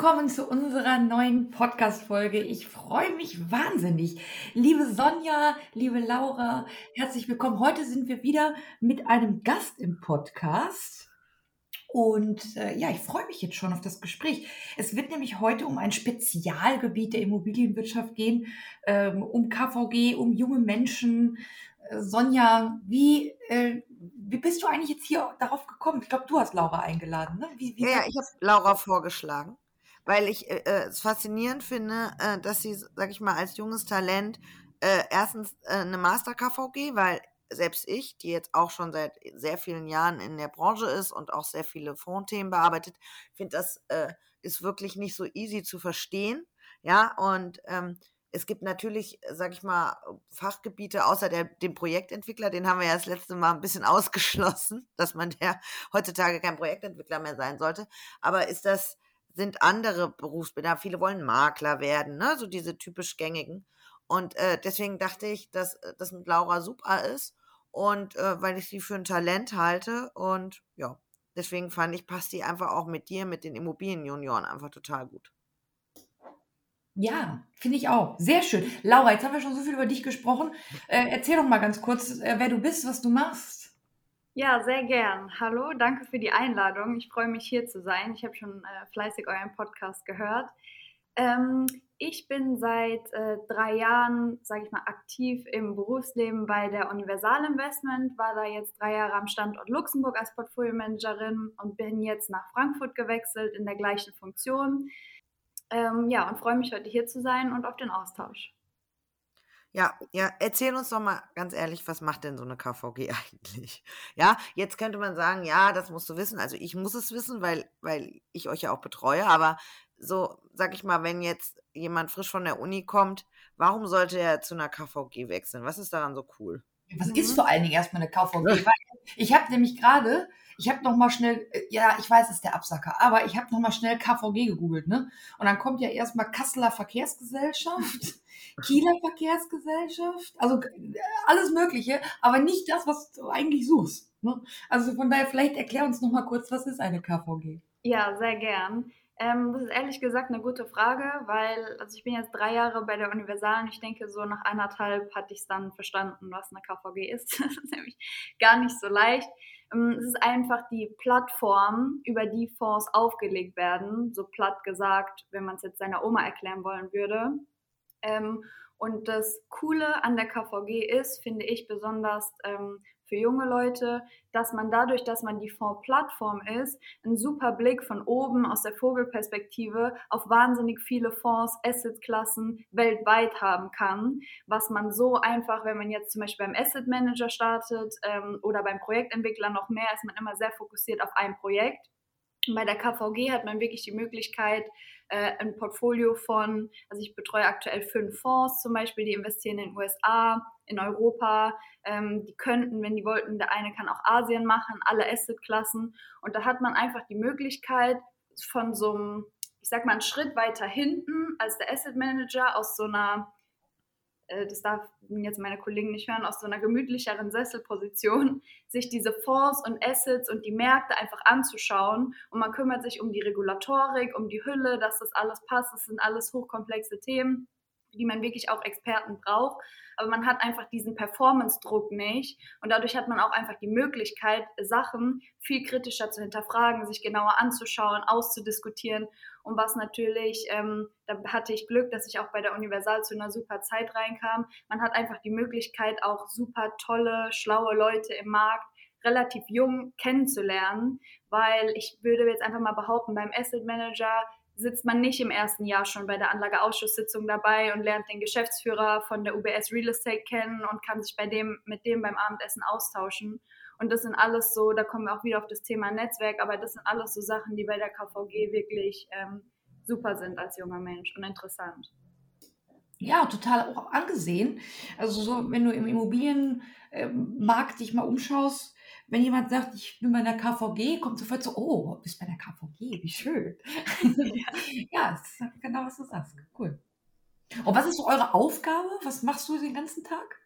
willkommen zu unserer neuen Podcast-Folge. Ich freue mich wahnsinnig. Liebe Sonja, liebe Laura, herzlich willkommen. Heute sind wir wieder mit einem Gast im Podcast. Und äh, ja, ich freue mich jetzt schon auf das Gespräch. Es wird nämlich heute um ein Spezialgebiet der Immobilienwirtschaft gehen, ähm, um KVG, um junge Menschen. Äh, Sonja, wie, äh, wie bist du eigentlich jetzt hier darauf gekommen? Ich glaube, du hast Laura eingeladen. Ne? Wie, wie ja, ja, ich habe Laura vorgeschlagen, weil ich äh, äh, es faszinierend finde, äh, dass sie, sag ich mal, als junges Talent äh, erstens äh, eine Master KVG, weil selbst ich, die jetzt auch schon seit sehr vielen Jahren in der Branche ist und auch sehr viele Fondthemen bearbeitet, finde, das äh, ist wirklich nicht so easy zu verstehen. Ja, und ähm, es gibt natürlich, sag ich mal, Fachgebiete außer der, dem Projektentwickler, den haben wir ja das letzte Mal ein bisschen ausgeschlossen, dass man der heutzutage kein Projektentwickler mehr sein sollte. Aber ist das, sind andere Berufsbilder, viele wollen Makler werden, ne? so diese typisch gängigen. Und äh, deswegen dachte ich, dass äh, das mit Laura super ist und äh, weil ich sie für ein Talent halte und ja, deswegen fand ich, passt die einfach auch mit dir, mit den Immobilienjunioren einfach total gut. Ja, finde ich auch. Sehr schön. Laura, jetzt haben wir schon so viel über dich gesprochen. Äh, erzähl doch mal ganz kurz, äh, wer du bist, was du machst. Ja, sehr gern. Hallo, danke für die Einladung. Ich freue mich hier zu sein. Ich habe schon äh, fleißig euren Podcast gehört. Ähm, ich bin seit äh, drei Jahren, sage ich mal, aktiv im Berufsleben bei der Universal Investment, war da jetzt drei Jahre am Standort Luxemburg als Portfolio-Managerin und bin jetzt nach Frankfurt gewechselt in der gleichen Funktion. Ähm, ja, und freue mich heute hier zu sein und auf den Austausch. Ja, ja, erzähl uns doch mal ganz ehrlich, was macht denn so eine KVG eigentlich? Ja, jetzt könnte man sagen, ja, das musst du wissen. Also ich muss es wissen, weil, weil ich euch ja auch betreue, aber so, sag ich mal, wenn jetzt jemand frisch von der Uni kommt, warum sollte er zu einer KVG wechseln? Was ist daran so cool? Was ist vor allen Dingen erstmal eine KVG? Ich habe nämlich gerade, ich habe noch mal schnell, äh, ja, ich weiß, es ist der Absacker, aber ich habe noch mal schnell KVG gegoogelt, ne? Und dann kommt ja erstmal Kasseler Verkehrsgesellschaft, Kieler Verkehrsgesellschaft, also äh, alles Mögliche, aber nicht das, was du eigentlich suchst. Ne? Also von daher, vielleicht erklär uns noch mal kurz, was ist eine KVG? Ja, sehr gern. Ähm, das ist ehrlich gesagt eine gute Frage, weil also ich bin jetzt drei Jahre bei der Universal und ich denke, so nach anderthalb hatte ich es dann verstanden, was eine KVG ist. das ist nämlich gar nicht so leicht. Ähm, es ist einfach die Plattform, über die Fonds aufgelegt werden, so platt gesagt, wenn man es jetzt seiner Oma erklären wollen würde. Ähm, und das Coole an der KVG ist, finde ich besonders ähm, für junge Leute, dass man dadurch, dass man die Fondsplattform ist, einen super Blick von oben aus der Vogelperspektive auf wahnsinnig viele Fonds, Assetklassen weltweit haben kann, was man so einfach, wenn man jetzt zum Beispiel beim Asset Manager startet ähm, oder beim Projektentwickler noch mehr, ist man immer sehr fokussiert auf ein Projekt. Bei der KVG hat man wirklich die Möglichkeit, äh, ein Portfolio von, also ich betreue aktuell fünf Fonds zum Beispiel, die investieren in den USA, in Europa. Ähm, die könnten, wenn die wollten, der eine kann auch Asien machen, alle Assetklassen. Und da hat man einfach die Möglichkeit von so einem, ich sag mal, einen Schritt weiter hinten als der Asset Manager aus so einer das darf jetzt meine Kollegen nicht hören, aus so einer gemütlicheren Sesselposition, sich diese Fonds und Assets und die Märkte einfach anzuschauen. Und man kümmert sich um die Regulatorik, um die Hülle, dass das alles passt. Das sind alles hochkomplexe Themen, die man wirklich auch Experten braucht. Aber man hat einfach diesen Performance-Druck nicht. Und dadurch hat man auch einfach die Möglichkeit, Sachen viel kritischer zu hinterfragen, sich genauer anzuschauen, auszudiskutieren. Und was natürlich, ähm, da hatte ich Glück, dass ich auch bei der Universal zu einer super Zeit reinkam. Man hat einfach die Möglichkeit, auch super tolle, schlaue Leute im Markt relativ jung kennenzulernen, weil ich würde jetzt einfach mal behaupten, beim Asset Manager sitzt man nicht im ersten Jahr schon bei der Anlageausschusssitzung dabei und lernt den Geschäftsführer von der UBS Real Estate kennen und kann sich bei dem, mit dem beim Abendessen austauschen. Und das sind alles so, da kommen wir auch wieder auf das Thema Netzwerk, aber das sind alles so Sachen, die bei der KVG wirklich ähm, super sind als junger Mensch und interessant. Ja, total auch angesehen. Also so, wenn du im Immobilienmarkt dich mal umschaust, wenn jemand sagt, ich bin bei der KVG, kommt sofort so, oh, du bist bei der KVG, wie schön. ja, das ist genau, was du sagst. Cool. Und was ist so eure Aufgabe? Was machst du den ganzen Tag?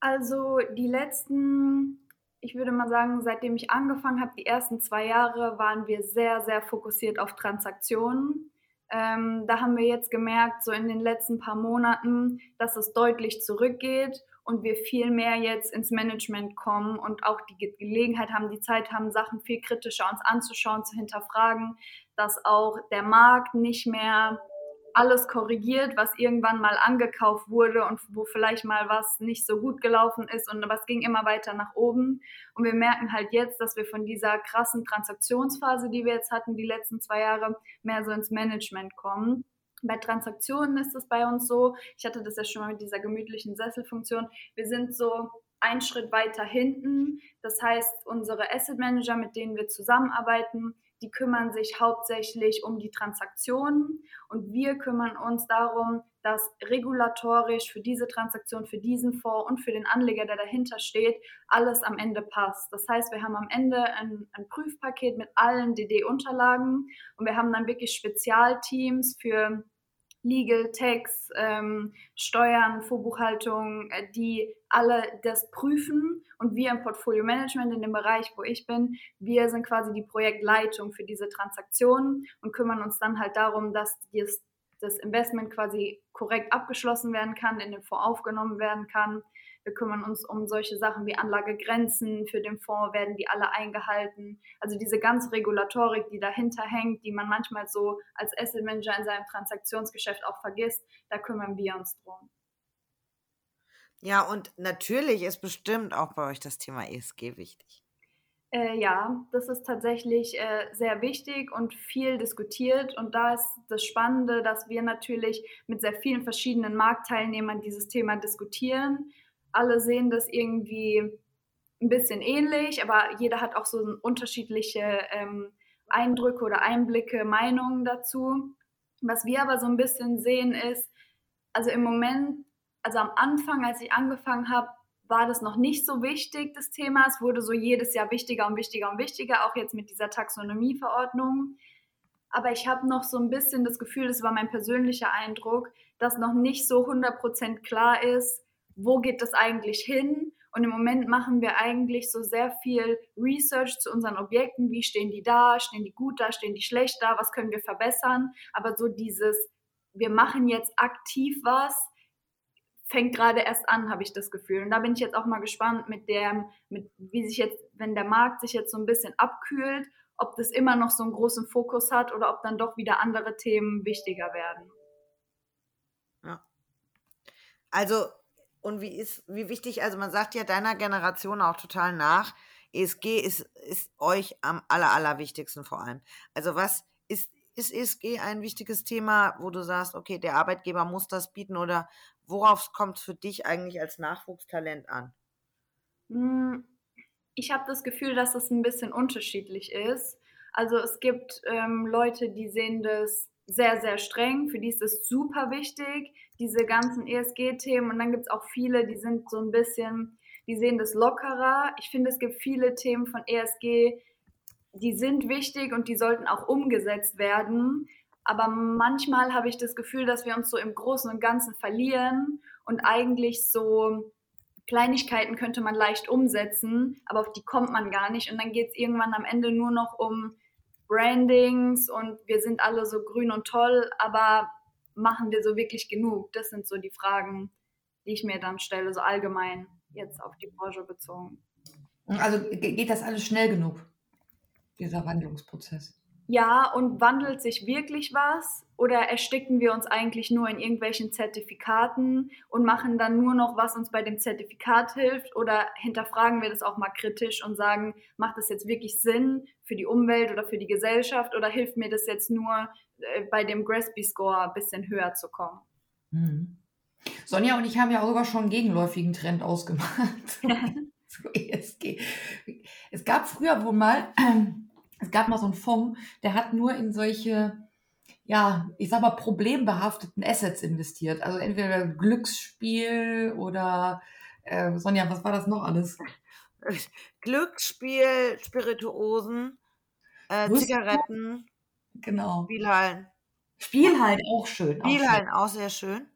Also die letzten, ich würde mal sagen, seitdem ich angefangen habe, die ersten zwei Jahre, waren wir sehr, sehr fokussiert auf Transaktionen. Ähm, da haben wir jetzt gemerkt, so in den letzten paar Monaten, dass es deutlich zurückgeht und wir viel mehr jetzt ins Management kommen und auch die Gelegenheit haben, die Zeit haben, Sachen viel kritischer uns anzuschauen, zu hinterfragen, dass auch der Markt nicht mehr alles korrigiert, was irgendwann mal angekauft wurde und wo vielleicht mal was nicht so gut gelaufen ist und was ging immer weiter nach oben. Und wir merken halt jetzt, dass wir von dieser krassen Transaktionsphase, die wir jetzt hatten, die letzten zwei Jahre, mehr so ins Management kommen. Bei Transaktionen ist es bei uns so, ich hatte das ja schon mal mit dieser gemütlichen Sesselfunktion, wir sind so einen Schritt weiter hinten. Das heißt, unsere Asset Manager, mit denen wir zusammenarbeiten, die kümmern sich hauptsächlich um die Transaktionen und wir kümmern uns darum, dass regulatorisch für diese Transaktion, für diesen Fonds und für den Anleger, der dahinter steht, alles am Ende passt. Das heißt, wir haben am Ende ein, ein Prüfpaket mit allen DD-Unterlagen und wir haben dann wirklich Spezialteams für Legal, Tax, ähm, Steuern, Vorbuchhaltung, äh, die alle das prüfen. Und wir im Portfolio Management in dem Bereich, wo ich bin, wir sind quasi die Projektleitung für diese Transaktionen und kümmern uns dann halt darum, dass das, das Investment quasi korrekt abgeschlossen werden kann, in den Fonds aufgenommen werden kann wir kümmern uns um solche Sachen wie Anlagegrenzen für den Fonds, werden die alle eingehalten. Also diese ganze Regulatorik, die dahinter hängt, die man manchmal so als Asset Manager in seinem Transaktionsgeschäft auch vergisst, da kümmern wir uns drum. Ja, und natürlich ist bestimmt auch bei euch das Thema ESG wichtig. Äh, ja, das ist tatsächlich äh, sehr wichtig und viel diskutiert. Und da ist das Spannende, dass wir natürlich mit sehr vielen verschiedenen Marktteilnehmern dieses Thema diskutieren alle sehen das irgendwie ein bisschen ähnlich, aber jeder hat auch so unterschiedliche ähm, Eindrücke oder Einblicke, Meinungen dazu. Was wir aber so ein bisschen sehen ist, also im Moment, also am Anfang, als ich angefangen habe, war das noch nicht so wichtig, das Thema. Es wurde so jedes Jahr wichtiger und wichtiger und wichtiger, auch jetzt mit dieser Taxonomieverordnung. Aber ich habe noch so ein bisschen das Gefühl, das war mein persönlicher Eindruck, dass noch nicht so 100% klar ist, wo geht das eigentlich hin? Und im Moment machen wir eigentlich so sehr viel Research zu unseren Objekten. Wie stehen die da? Stehen die gut da? Stehen die schlecht da? Was können wir verbessern? Aber so dieses, wir machen jetzt aktiv was, fängt gerade erst an, habe ich das Gefühl. Und da bin ich jetzt auch mal gespannt mit dem, mit wie sich jetzt, wenn der Markt sich jetzt so ein bisschen abkühlt, ob das immer noch so einen großen Fokus hat oder ob dann doch wieder andere Themen wichtiger werden. Ja. Also und wie ist, wie wichtig, also man sagt ja deiner Generation auch total nach, ESG ist, ist euch am aller, allerwichtigsten vor allem. Also was ist, ist ESG ein wichtiges Thema, wo du sagst, okay, der Arbeitgeber muss das bieten oder worauf kommt es für dich eigentlich als Nachwuchstalent an? Hm, ich habe das Gefühl, dass es ein bisschen unterschiedlich ist. Also es gibt ähm, Leute, die sehen das sehr, sehr streng. Für die ist es super wichtig, diese ganzen ESG-Themen. Und dann gibt es auch viele, die sind so ein bisschen, die sehen das lockerer. Ich finde, es gibt viele Themen von ESG, die sind wichtig und die sollten auch umgesetzt werden. Aber manchmal habe ich das Gefühl, dass wir uns so im Großen und Ganzen verlieren und eigentlich so Kleinigkeiten könnte man leicht umsetzen, aber auf die kommt man gar nicht. Und dann geht es irgendwann am Ende nur noch um Brandings und wir sind alle so grün und toll, aber machen wir so wirklich genug? Das sind so die Fragen, die ich mir dann stelle, so allgemein jetzt auf die Branche bezogen. Also geht das alles schnell genug, dieser Wandlungsprozess? Ja, und wandelt sich wirklich was? Oder ersticken wir uns eigentlich nur in irgendwelchen Zertifikaten und machen dann nur noch, was uns bei dem Zertifikat hilft? Oder hinterfragen wir das auch mal kritisch und sagen, macht das jetzt wirklich Sinn für die Umwelt oder für die Gesellschaft? Oder hilft mir das jetzt nur, äh, bei dem Gresby-Score ein bisschen höher zu kommen? Mhm. Sonja und ich haben ja auch sogar schon einen gegenläufigen Trend ausgemacht. zu ESG. Es gab früher wohl mal, es gab mal so einen Fonds, der hat nur in solche ja, ich sag mal, problembehafteten Assets investiert. Also entweder Glücksspiel oder äh, Sonja, was war das noch alles? Glücksspiel, Spirituosen, äh, Zigaretten, genau. Spielhallen. Spielhallen auch schön. Spielhallen auch, auch sehr schön.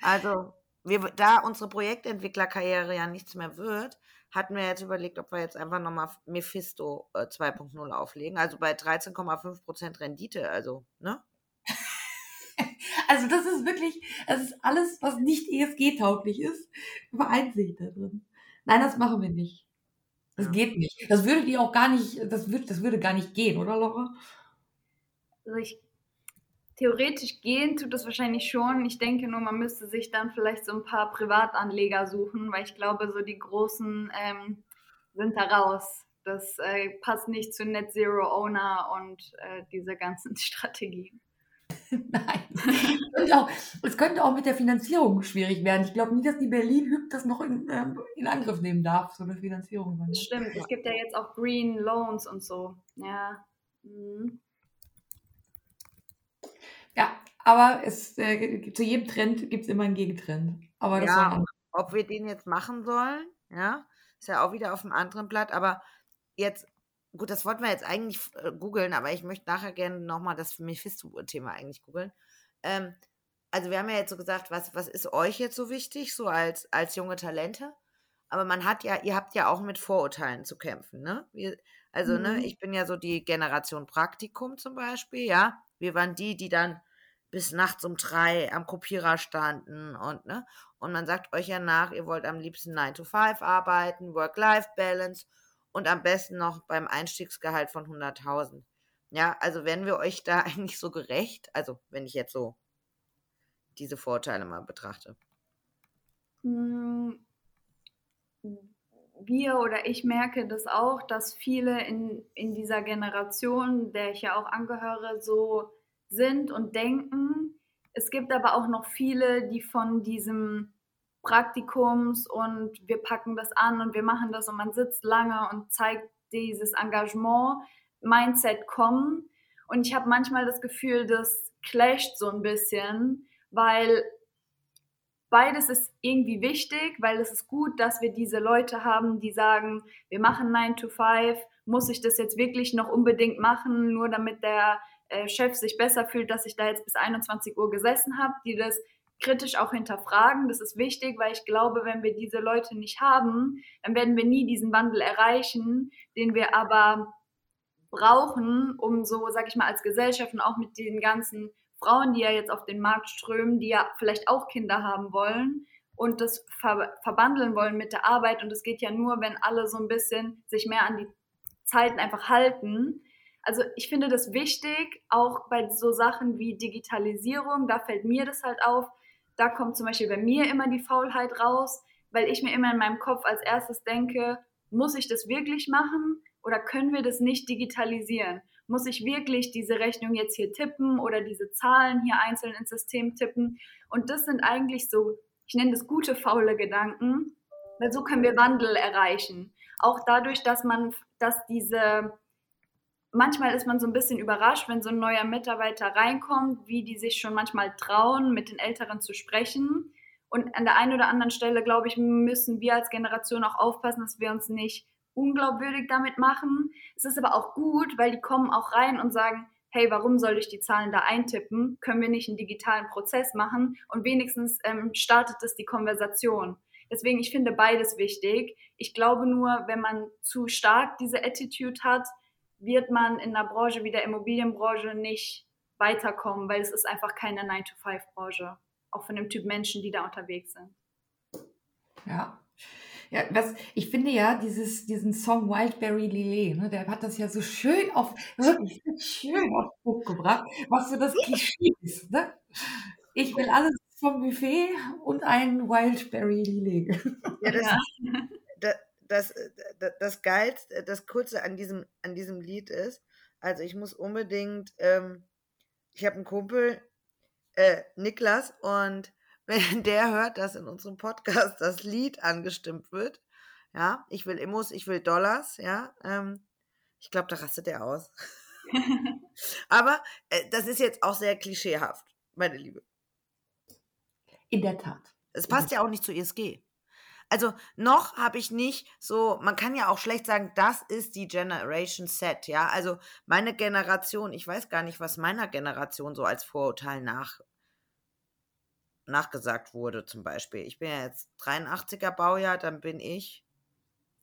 Also, wir, da unsere Projektentwicklerkarriere ja nichts mehr wird, hatten wir jetzt überlegt, ob wir jetzt einfach nochmal Mephisto äh, 2.0 auflegen. Also bei 13,5% Rendite, also, ne? Also das ist wirklich, das ist alles, was nicht ESG-tauglich ist, vereint sich da drin. Nein, das machen wir nicht. Das Ja. geht nicht. Das würde die auch gar nicht, das würde, das würde gar nicht gehen, oder Laura? Also ich, theoretisch gehen tut das wahrscheinlich schon. Ich denke nur, man müsste sich dann vielleicht so ein paar Privatanleger suchen, weil ich glaube, so die großen ähm, sind da raus. Das äh, passt nicht zu Net Zero Owner und äh, diese ganzen Strategien. Nein. Es könnte, auch, es könnte auch mit der Finanzierung schwierig werden. Ich glaube nicht, dass die Berlin-Hüb das noch in, ähm, in Angriff nehmen darf, so eine Finanzierung. Das stimmt. Es gibt ja jetzt auch Green Loans und so. Ja. Mhm. Ja, aber es, äh, zu jedem Trend gibt es immer einen Gegentrend. Aber das Ja, ob wir den jetzt machen sollen, ja, ist ja auch wieder auf dem anderen Blatt, aber jetzt, gut, das wollten wir jetzt eigentlich äh, googeln, aber ich möchte nachher gerne nochmal das Mephisto-Thema eigentlich googeln. Ähm, also wir haben ja jetzt so gesagt, was, was ist euch jetzt so wichtig, so als, als junge Talente? Aber man hat ja, ihr habt ja auch mit Vorurteilen zu kämpfen, ne? Wir, also, ne, Mhm. ich bin ja so die Generation Praktikum zum Beispiel, ja. Wir waren die, die dann bis nachts um drei am Kopierer standen und, ne? Und man sagt euch ja nach, ihr wollt am liebsten 9 to 5 arbeiten, Work-Life-Balance und am besten noch beim Einstiegsgehalt von 100.000. Ja, also werden wir euch da eigentlich so gerecht? Also, wenn ich jetzt so diese Vorteile mal betrachte. Mm, Wir oder ich merke das auch, dass viele in, in dieser Generation, der ich ja auch angehöre, so sind und denken. Es gibt aber auch noch viele, die von diesem Praktikums und wir packen das an und wir machen das und man sitzt lange und zeigt dieses Engagement, Mindset kommen. Und ich habe manchmal das Gefühl, das clasht so ein bisschen, weil beides ist irgendwie wichtig, weil es ist gut, dass wir diese Leute haben, die sagen, wir machen 9 to 5, muss ich das jetzt wirklich noch unbedingt machen, nur damit der äh, Chef sich besser fühlt, dass ich da jetzt bis 21 Uhr gesessen habe, die das kritisch auch hinterfragen. Das ist wichtig, weil ich glaube, wenn wir diese Leute nicht haben, dann werden wir nie diesen Wandel erreichen, den wir aber brauchen, um so, sag ich mal, als Gesellschaft und auch mit den ganzen Frauen, die ja jetzt auf den Markt strömen, die ja vielleicht auch Kinder haben wollen und das ver verbandeln wollen mit der Arbeit. Und es geht ja nur, wenn alle so ein bisschen sich mehr an die Zeiten einfach halten. Also ich finde das wichtig, auch bei so Sachen wie Digitalisierung, da fällt mir das halt auf. Da kommt zum Beispiel bei mir immer die Faulheit raus, weil ich mir immer in meinem Kopf als erstes denke, muss ich das wirklich machen oder können wir das nicht digitalisieren? Muss ich wirklich diese Rechnung jetzt hier tippen oder diese Zahlen hier einzeln ins System tippen? Und das sind eigentlich so, ich nenne das gute, faule Gedanken, weil so können wir Wandel erreichen. Auch dadurch, dass man, dass diese, manchmal ist man so ein bisschen überrascht, wenn so ein neuer Mitarbeiter reinkommt, wie die sich schon manchmal trauen, mit den Älteren zu sprechen. Und an der einen oder anderen Stelle, glaube ich, müssen wir als Generation auch aufpassen, dass wir uns nicht unglaubwürdig damit machen. Es ist aber auch gut, weil die kommen auch rein und sagen, hey, warum soll ich die Zahlen da eintippen? Können wir nicht einen digitalen Prozess machen? Und wenigstens ähm, startet es die Konversation. Deswegen, ich finde beides wichtig. Ich glaube nur, wenn man zu stark diese Attitude hat, wird man in der Branche wie der Immobilienbranche nicht weiterkommen, weil es ist einfach keine 9-to-5-Branche. Auch von dem Typ Menschen, die da unterwegs sind. Ja. Ja, was, ich finde ja, dieses, diesen Song Wildberry Lillet, ne, der hat das ja so schön auf, wirklich schön auf den Punkt gebracht, was so das Klischee ist. Ne? Ich will alles vom Buffet und ein Wildberry Lillet. Ja, das, Ja. da- das, das, das Geilste, das Kurze an diesem, an diesem Lied ist, also ich muss unbedingt, ähm, ich habe einen Kumpel, äh, Niklas, und wenn der hört, dass in unserem Podcast das Lied angestimmt wird, ja, ich will Immos, ich will Dollars, ja, ähm, ich glaube, da rastet er aus. Aber äh, das ist jetzt auch sehr klischeehaft, meine Liebe. In der Tat. Es passt ja auch nicht zu ESG. Also noch habe ich nicht so, man kann ja auch schlecht sagen, das ist die Generation Set, ja. Also meine Generation, ich weiß gar nicht, was meiner Generation so als Vorurteil nach, nachgesagt wurde, zum Beispiel. Ich bin ja jetzt 83er Baujahr, dann bin ich,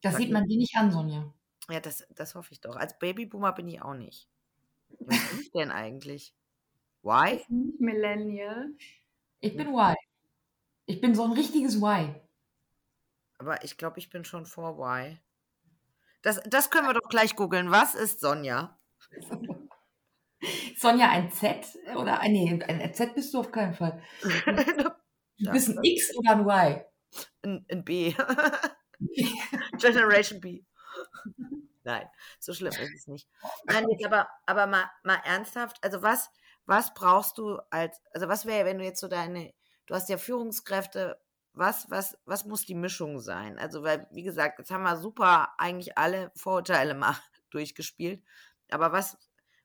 Das sieht man dir nicht an, Sonja. ja, das, das hoffe ich doch. Als Babyboomer bin ich auch nicht. Was bin ich denn eigentlich? Y? Ist nicht Millennial. Ich bin Y. Ich bin so ein richtiges Y. Aber ich glaube, ich bin schon vor Y. Das, das können wir doch gleich googeln. Was ist Sonja? Sonja, ein Z oder ein, nee, ein Z bist du auf keinen Fall. Du bist ein X oder ein Y? ein, ein B. Generation B. Nein, so schlimm ist es nicht. Nein, jetzt aber, aber mal, mal ernsthaft, also was, was brauchst du als, also was wäre, wenn du jetzt so deine, du hast ja Führungskräfte, was, was, was muss die Mischung sein? Also, weil, wie gesagt, jetzt haben wir super eigentlich alle Vorurteile mal durchgespielt. Aber was,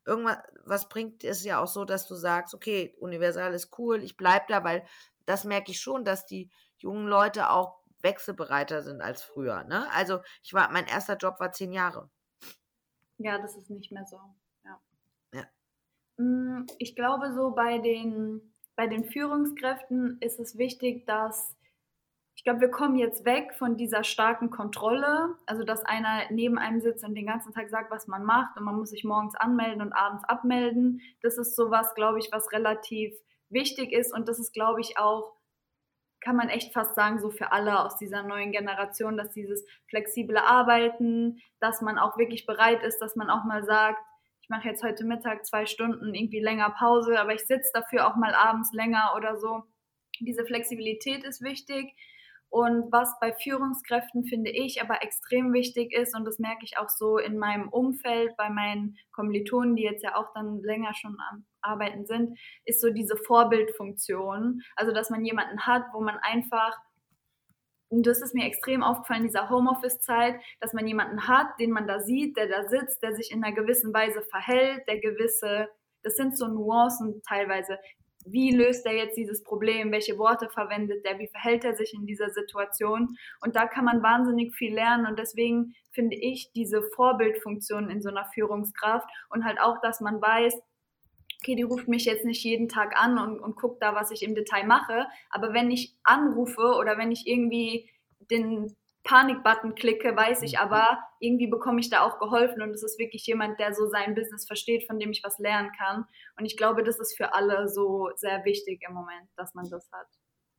irgendwas, was bringt es ja auch so, dass du sagst, okay, universal ist cool, ich bleibe da, weil das merke ich schon, dass die jungen Leute auch wechselbereiter sind als früher. Ne? Also ich war, mein erster Job war zehn Jahre. Ja, das ist nicht mehr so. Ja. Ja. Mm, Ich glaube, so bei den, bei den Führungskräften ist es wichtig, dass ich glaube, wir kommen jetzt weg von dieser starken Kontrolle, also dass einer neben einem sitzt und den ganzen Tag sagt, was man macht und man muss sich morgens anmelden und abends abmelden. Das ist sowas, glaube ich, was relativ wichtig ist und das ist, glaube ich, auch kann man echt fast sagen, so für alle aus dieser neuen Generation, dass dieses flexible Arbeiten, dass man auch wirklich bereit ist, dass man auch mal sagt, ich mache jetzt heute Mittag zwei Stunden irgendwie länger Pause, aber ich sitze dafür auch mal abends länger oder so. Diese Flexibilität ist wichtig. Und was bei Führungskräften, finde ich, aber extrem wichtig ist, und das merke ich auch so in meinem Umfeld, bei meinen Kommilitonen, die jetzt ja auch dann länger schon am Arbeiten sind, ist so diese Vorbildfunktion. Also, dass man jemanden hat, wo man einfach, und das ist mir extrem aufgefallen in dieser Homeoffice-Zeit, dass man jemanden hat, den man da sieht, der da sitzt, der sich in einer gewissen Weise verhält, der gewisse, das sind so Nuancen teilweise, wie löst er jetzt dieses Problem, welche Worte verwendet er, wie verhält er sich in dieser Situation. Und da kann man wahnsinnig viel lernen. Und deswegen finde ich diese Vorbildfunktion in so einer Führungskraft und halt auch, dass man weiß, okay, die ruft mich jetzt nicht jeden Tag an und, und guckt da, was ich im Detail mache. Aber wenn ich anrufe oder wenn ich irgendwie den Panik-Button klicke, weiß ich aber, irgendwie bekomme ich da auch geholfen und es ist wirklich jemand, der so sein Business versteht, von dem ich was lernen kann. Und ich glaube, das ist für alle so sehr wichtig im Moment, dass man das hat.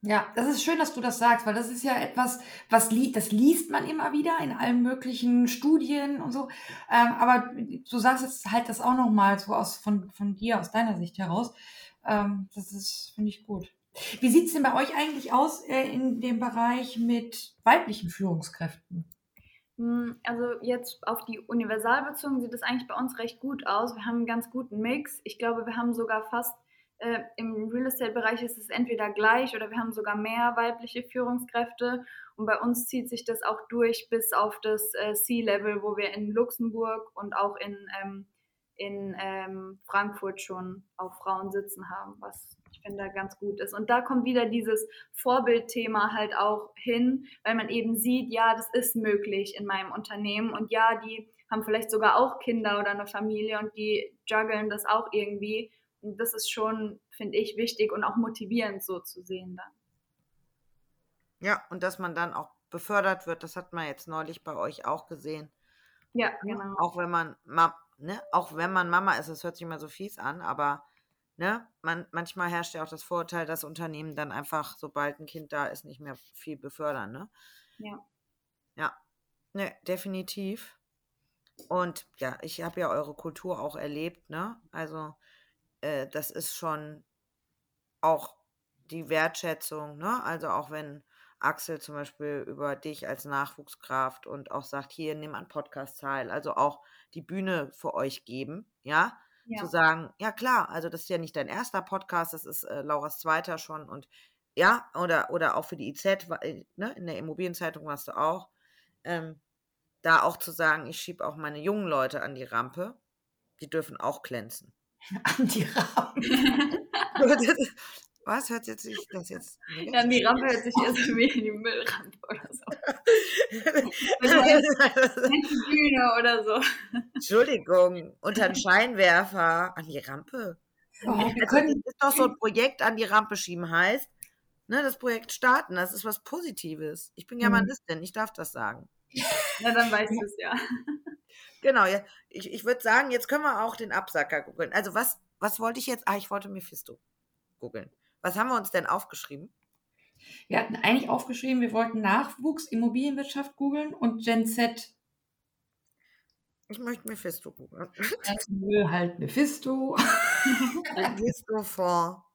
Ja, das ist schön, dass du das sagst, weil das ist ja etwas, was li das liest man immer wieder in allen möglichen Studien und so. Ähm, aber du sagst jetzt halt das auch nochmal so aus von, von dir, aus deiner Sicht heraus. Ähm, das ist, finde ich gut. Wie sieht es denn bei euch eigentlich aus äh, in dem Bereich mit weiblichen Führungskräften? Hm, Also jetzt auf die Universal bezogen sieht es eigentlich bei uns recht gut aus. Wir haben einen ganz guten Mix. Ich glaube, wir haben sogar fast äh, im Real Estate-Bereich ist es entweder gleich oder wir haben sogar mehr weibliche Führungskräfte. Und bei uns zieht sich das auch durch bis auf das äh, C-Level, wo wir in Luxemburg und auch in, ähm, in ähm, Frankfurt schon auch Frauen sitzen haben, was ich finde ganz gut ist. Und da kommt wieder dieses Vorbildthema halt auch hin, weil man eben sieht, ja, das ist möglich in meinem Unternehmen und ja, die haben vielleicht sogar auch Kinder oder eine Familie und die juggeln das auch irgendwie. Und das ist schon, finde ich, wichtig und auch motivierend so zu sehen dann. Ja, und dass man dann auch befördert wird, das hat man jetzt neulich bei euch auch gesehen. Ja, genau. Auch wenn man, Ma ne, auch wenn man Mama ist, das hört sich immer so fies an, aber ne, man, manchmal herrscht ja auch das Vorurteil, dass Unternehmen dann einfach, sobald ein Kind da ist, nicht mehr viel befördern, ne? Ja. Ja, ne, definitiv. Und ja, ich habe ja eure Kultur auch erlebt, ne? Also, äh, das ist schon auch die Wertschätzung, ne? Also auch wenn Axel zum Beispiel über dich als Nachwuchskraft und auch sagt, hier, nimm an Podcast teil, also auch die Bühne für euch geben, ja? Zu Ja. sagen, ja klar, also das ist ja nicht dein erster Podcast, das ist äh, Lauras zweiter schon und ja, oder, oder auch für die IZ, äh, ne? In der Immobilienzeitung warst du auch. Ähm, da auch zu sagen, ich schiebe auch meine jungen Leute an die Rampe, die dürfen auch glänzen. An die Rahmen. Was hört jetzt sich das jetzt? Ja, die Rampe hört sich eher so wie die Müllrampe oder so. Bühne oder so. Entschuldigung, unter den Scheinwerfer an die Rampe. Oh, wir Also, das ist doch so ein Projekt an die Rampe schieben heißt, ne, das Projekt starten, das ist was Positives. Ich bin Mhm. Germanistin, ich darf das sagen. Ja, dann weißt du es ja. Genau, ja. Ich, ich würde sagen, jetzt können wir auch den Absacker gucken. Also was, was wollte ich jetzt? Ah, ich wollte Mephisto googeln. Was haben wir uns denn aufgeschrieben? Wir hatten eigentlich aufgeschrieben, wir wollten Nachwuchs, Immobilienwirtschaft googeln und Gen Z. Ich möchte Mephisto googeln. Das will halt Mephisto. Mephisto vor.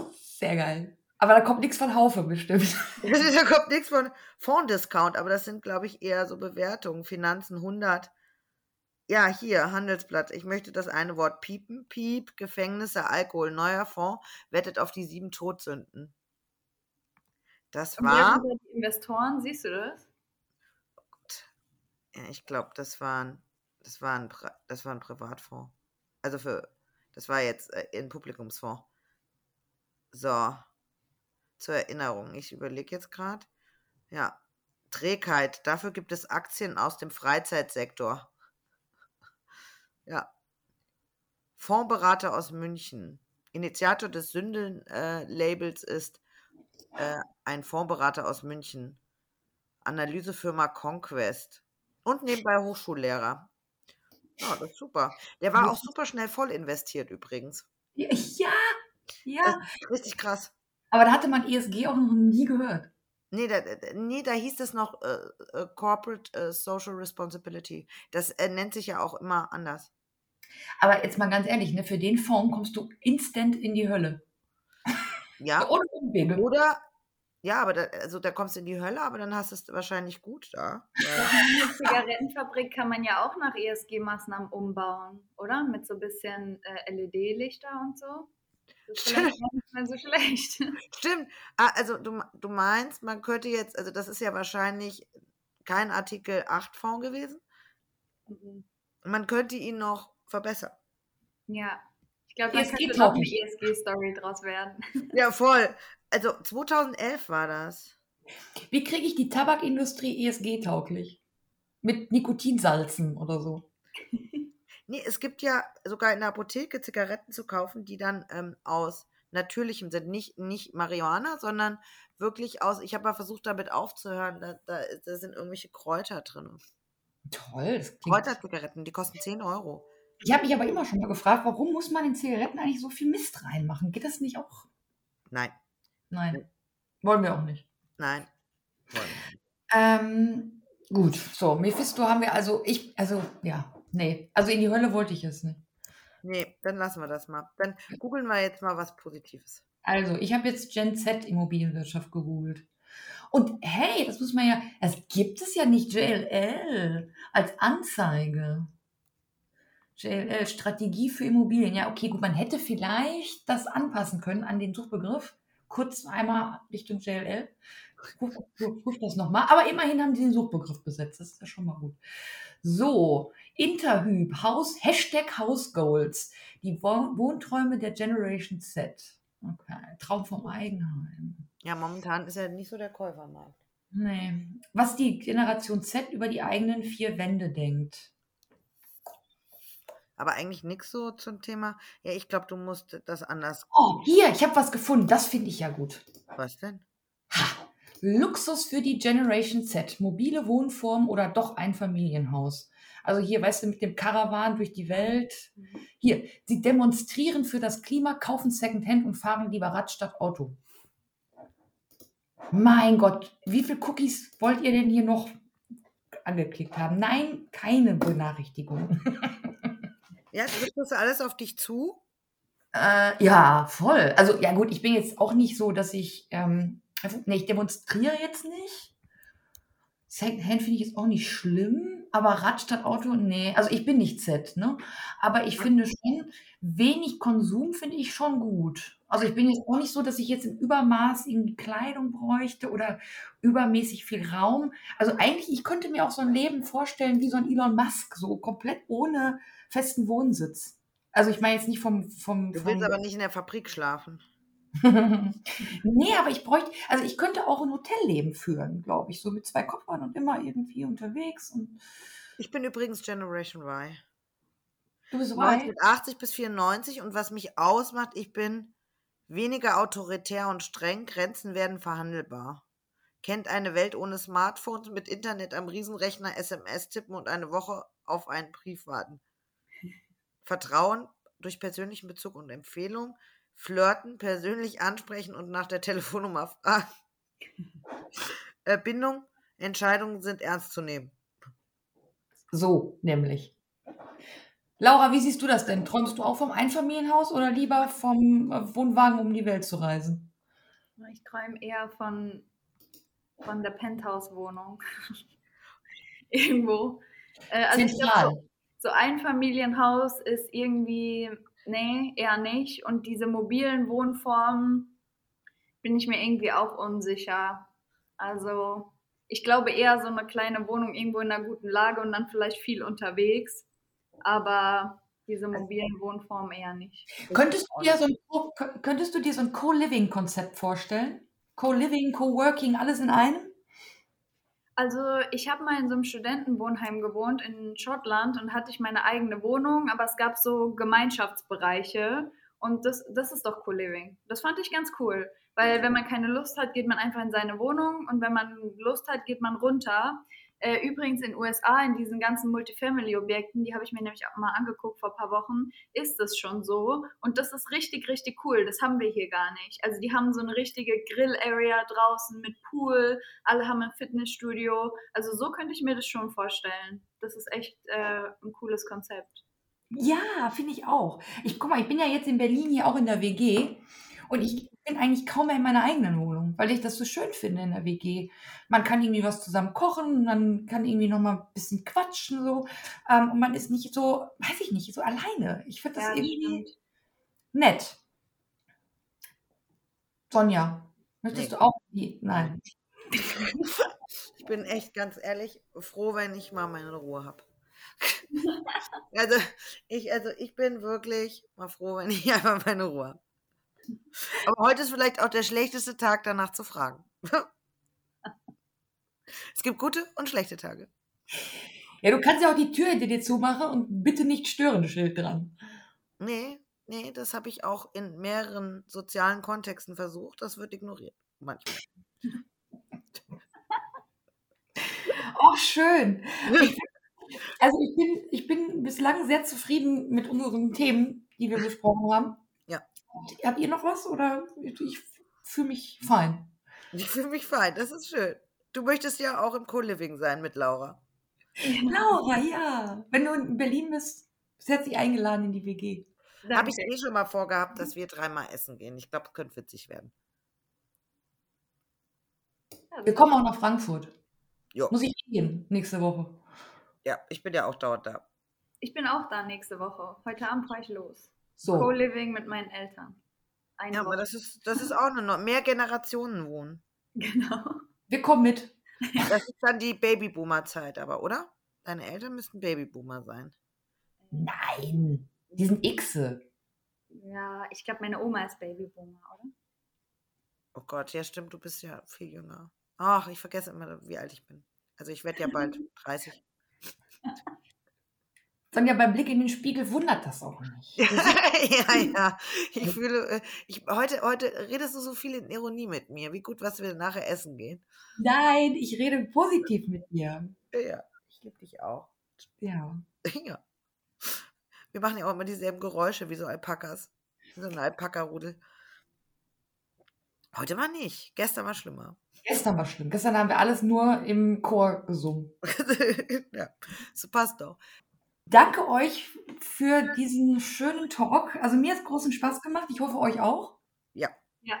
Sehr geil. Aber da kommt nichts von Haufe bestimmt. da kommt nichts von Fonddiscount, aber das sind, glaube ich, eher so Bewertungen. Finanzen 100. Ja, hier, Handelsblatt. Ich möchte das eine Wort piepen. Piep, Gefängnisse, Alkohol, neuer Fonds, wettet auf die sieben Todsünden. Das war. die Investoren? Siehst du das? Ja, ich glaube, das war ein, das war ein, Pri- das war ein Privatfonds. Also für, das war jetzt äh, ein Publikumsfonds. So, zur Erinnerung. Ich überlege jetzt gerade. Ja, Trägheit. Dafür gibt es Aktien aus dem Freizeitsektor. Ja. Fondsberater aus München. Initiator des Sünden-Labels ist äh, ein Fondsberater aus München. Analysefirma Conquest. Und nebenbei Hochschullehrer. Ja, das ist super. Der war auch super schnell voll investiert übrigens. Ja, ja, richtig krass. Aber da hatte man ESG auch noch nie gehört. Nee, da, da- nee, da hieß es noch äh, äh, Corporate äh, Social Responsibility. Das äh, nennt sich ja auch immer anders. Aber jetzt mal ganz ehrlich, ne, für den Fonds kommst du instant in die Hölle. Ja. Ohne Umwege. Oder, ja, aber da, also da kommst du in die Hölle, aber dann hast du es wahrscheinlich gut da. Eine Zigarettenfabrik kann man ja auch nach ESG-Maßnahmen umbauen, oder? Mit so ein bisschen äh, LED-Lichter und so. Das ist vielleicht nicht mehr so schlecht. stimmt. Ah, also du, du meinst, man könnte jetzt, also das ist ja wahrscheinlich kein Artikel 8 Fonds gewesen. Mhm. Man könnte ihn noch verbessern. ja. Ich glaube, da ESG könnte noch eine tauglich. ESG-Story draus werden. Ja, voll. Also 2011 war das. Wie kriege ich die Tabakindustrie ESG-tauglich? Mit Nikotinsalzen oder so. Nee, es gibt ja sogar in der Apotheke Zigaretten zu kaufen, die dann ähm, aus natürlichem sind. Nicht, nicht Marihuana, sondern wirklich aus. Ich habe mal versucht, damit aufzuhören. Da, da, da sind irgendwelche Kräuter drin. Toll, das klingt. Kräuterzigaretten, die kosten 10 Euro. Ich habe mich aber immer schon mal gefragt, warum muss man in Zigaretten eigentlich so viel Mist reinmachen? Geht das nicht auch? Nein, Nein. Wollen wir auch nicht. nein. wollen wir nicht. Ähm, gut, so, Mephisto haben wir also, ich, also, ja, nee, also in die Hölle wollte ich es nicht. Nee, dann lassen wir das mal. Dann googeln wir jetzt mal was Positives. Also, ich habe jetzt Gen Z Immobilienwirtschaft gegoogelt. Und hey, das muss man ja, das gibt es ja nicht JLL als Anzeige. JLL, Strategie für Immobilien. Ja, okay, gut, man hätte vielleicht das anpassen können an den Suchbegriff. Kurz einmal Richtung JLL. Ruf, ruf, ruf das nochmal. Aber immerhin haben sie den Suchbegriff besetzt. Das ist ja schon mal gut. So, Interhyp, Haus, Hashtag House Goals. Die Wohn Wohnträume der Generation Z. Okay, Traum vom Eigenheim. Ja, momentan ist ja nicht so der Käufermarkt. Nee. Was die Generation Z über die eigenen vier Wände denkt. Aber eigentlich nichts so zum Thema. Ja, ich glaube, du musst das anders. Oh, hier, ich habe was gefunden. Das finde ich ja gut. Was denn? Ha! Luxus für die Generation Z. Mobile Wohnform oder doch Einfamilienhaus. Also hier, weißt du, mit dem Caravan durch die Welt. Hier, sie demonstrieren für das Klima, kaufen Secondhand und fahren lieber Rad statt Auto. Mein Gott, wie viele Cookies wollt ihr denn hier noch angeklickt haben? Nein, keine Benachrichtigung. Ja, trifft das alles auf dich zu? Äh, ja, voll. Also, ja gut, ich bin jetzt auch nicht so, dass ich, ähm, also, nee, ich demonstriere jetzt nicht. Secondhand finde ich jetzt auch nicht schlimm, aber Rad statt Auto, nee. Also ich bin nicht Z, ne? Aber ich finde schon, wenig Konsum finde ich schon gut. Also ich bin jetzt auch nicht so, dass ich jetzt im Übermaß irgendwie Kleidung bräuchte oder übermäßig viel Raum. Also eigentlich, ich könnte mir auch so ein Leben vorstellen wie so ein Elon Musk, so komplett ohne festen Wohnsitz. Also ich meine jetzt nicht vom, vom, Du vom willst aber nicht in der Fabrik schlafen. nee, aber ich bräuchte, also ich könnte auch ein Hotelleben führen, glaube ich, so mit zwei Koffern und immer irgendwie unterwegs. Und Ich bin übrigens Generation Y. du bist dabei. 1980 bis 94 und was mich ausmacht, ich bin weniger autoritär und streng, Grenzen werden verhandelbar. Kennt eine Welt ohne Smartphones mit Internet am Riesenrechner, SMS tippen und eine Woche auf einen Brief warten. Vertrauen durch persönlichen Bezug und Empfehlung, flirten, persönlich ansprechen und nach der Telefonnummer fragen. äh, Bindung, Entscheidungen sind ernst zu nehmen. So, nämlich. Laura, wie siehst du das denn? Träumst du auch vom Einfamilienhaus oder lieber vom äh, Wohnwagen um die Welt zu reisen? Ich träume eher von, von der Penthouse-Wohnung. Irgendwo. Äh, also ich glaub, Zentral. So, so Einfamilienhaus ist irgendwie, nee, eher nicht. Und diese mobilen Wohnformen bin ich mir irgendwie auch unsicher. Also ich glaube eher so eine kleine Wohnung irgendwo in einer guten Lage und dann vielleicht viel unterwegs. Aber diese mobilen Wohnformen eher nicht. Könntest du dir so ein, könntest du dir so ein Co-Living-Konzept vorstellen? Co-Living, Co-Working, alles in einem? Also ich habe mal in so einem Studentenwohnheim gewohnt in Schottland und hatte ich meine eigene Wohnung, aber es gab so Gemeinschaftsbereiche und das, das ist doch Co-Living. Das fand ich ganz cool, weil wenn man keine Lust hat, geht man einfach in seine Wohnung und wenn man Lust hat, geht man runter. Äh, übrigens in USA, in diesen ganzen Multifamily-Objekten, die habe ich mir nämlich auch mal angeguckt vor ein paar Wochen, ist das schon so. Und das ist richtig, richtig cool. Das haben wir hier gar nicht. Also die haben so eine richtige Grill-Area draußen mit Pool, alle haben ein Fitnessstudio. Also so könnte ich mir das schon vorstellen. Das ist echt äh, ein cooles Konzept. Ja, finde ich auch. Ich guck mal, ich bin ja jetzt in Berlin hier auch in der WG und ich bin eigentlich kaum mehr in meiner eigenen Wohnung, weil ich das so schön finde in der WG. Man kann irgendwie was zusammen kochen, man kann irgendwie noch mal ein bisschen quatschen so ähm, und man ist nicht so, weiß ich nicht, so alleine. Ich finde das Ja, irgendwie stimmt. nett. Sonja, möchtest Nee. du auch die? Nein. Ich bin echt ganz ehrlich froh, wenn ich mal meine Ruhe habe. Also ich, also ich bin wirklich mal froh, wenn ich einfach meine Ruhe habe. Aber heute ist vielleicht auch der schlechteste Tag, danach zu fragen. Es gibt gute und schlechte Tage. Ja, du kannst ja auch die Tür hinter dir zumachen und bitte nicht stören Schild dran. Nee, nee, das habe ich auch in mehreren sozialen Kontexten versucht. Das wird ignoriert. Manchmal. Oh, schön. Ich, also ich bin, ich bin bislang sehr zufrieden mit unseren Themen, die wir besprochen haben. Habt ihr noch was oder ich fühle mich fein? Ich fühle mich fein, das ist schön. Du möchtest ja auch im Co-Living sein mit Laura. Laura, ja. Wenn du in Berlin bist, du herzlich eingeladen in die WG. Habe ich eh schon mal vorgehabt, dass wir dreimal essen gehen. Ich glaube, es könnte witzig werden. Wir kommen auch nach Frankfurt. Jo. Muss ich gehen nächste Woche. Ja, ich bin ja auch dauernd da. Ich bin auch da nächste Woche. Heute Abend fahre ich los. So. Co-Living mit meinen Eltern. Eine Ja, aber Woche. das ist, das ist auch eine noch mehr Generationen wohnen. Genau. Wir kommen mit. Das ist dann die Babyboomer-Zeit, aber, oder? Deine Eltern müssten Babyboomer sein. Nein. Die sind Xe. Ja, ich glaube, meine Oma ist Babyboomer, oder? Oh Gott, ja, stimmt, du bist ja viel jünger. Ach, ich vergesse immer, wie alt ich bin. Also ich werde ja bald 30. Sonja, beim Blick in den Spiegel wundert das auch nicht. ja, ja. Ich fühle, äh, ich, heute, heute redest du so viel in Ironie mit mir. Wie gut, was wir nachher essen gehen. Nein, ich rede positiv mit dir. Ja, ich liebe dich auch. Ja. Ja. Wir machen ja auch immer dieselben Geräusche wie so Alpakas. Wie so ein Alpaka-Rudel. Heute mal nicht. Gestern war schlimmer. Gestern war schlimm. Gestern haben wir alles nur im Chor gesungen. ja, so passt doch. Danke euch für diesen schönen Talk. Also mir hat es großen Spaß gemacht. Ich hoffe euch auch. Ja. Ja,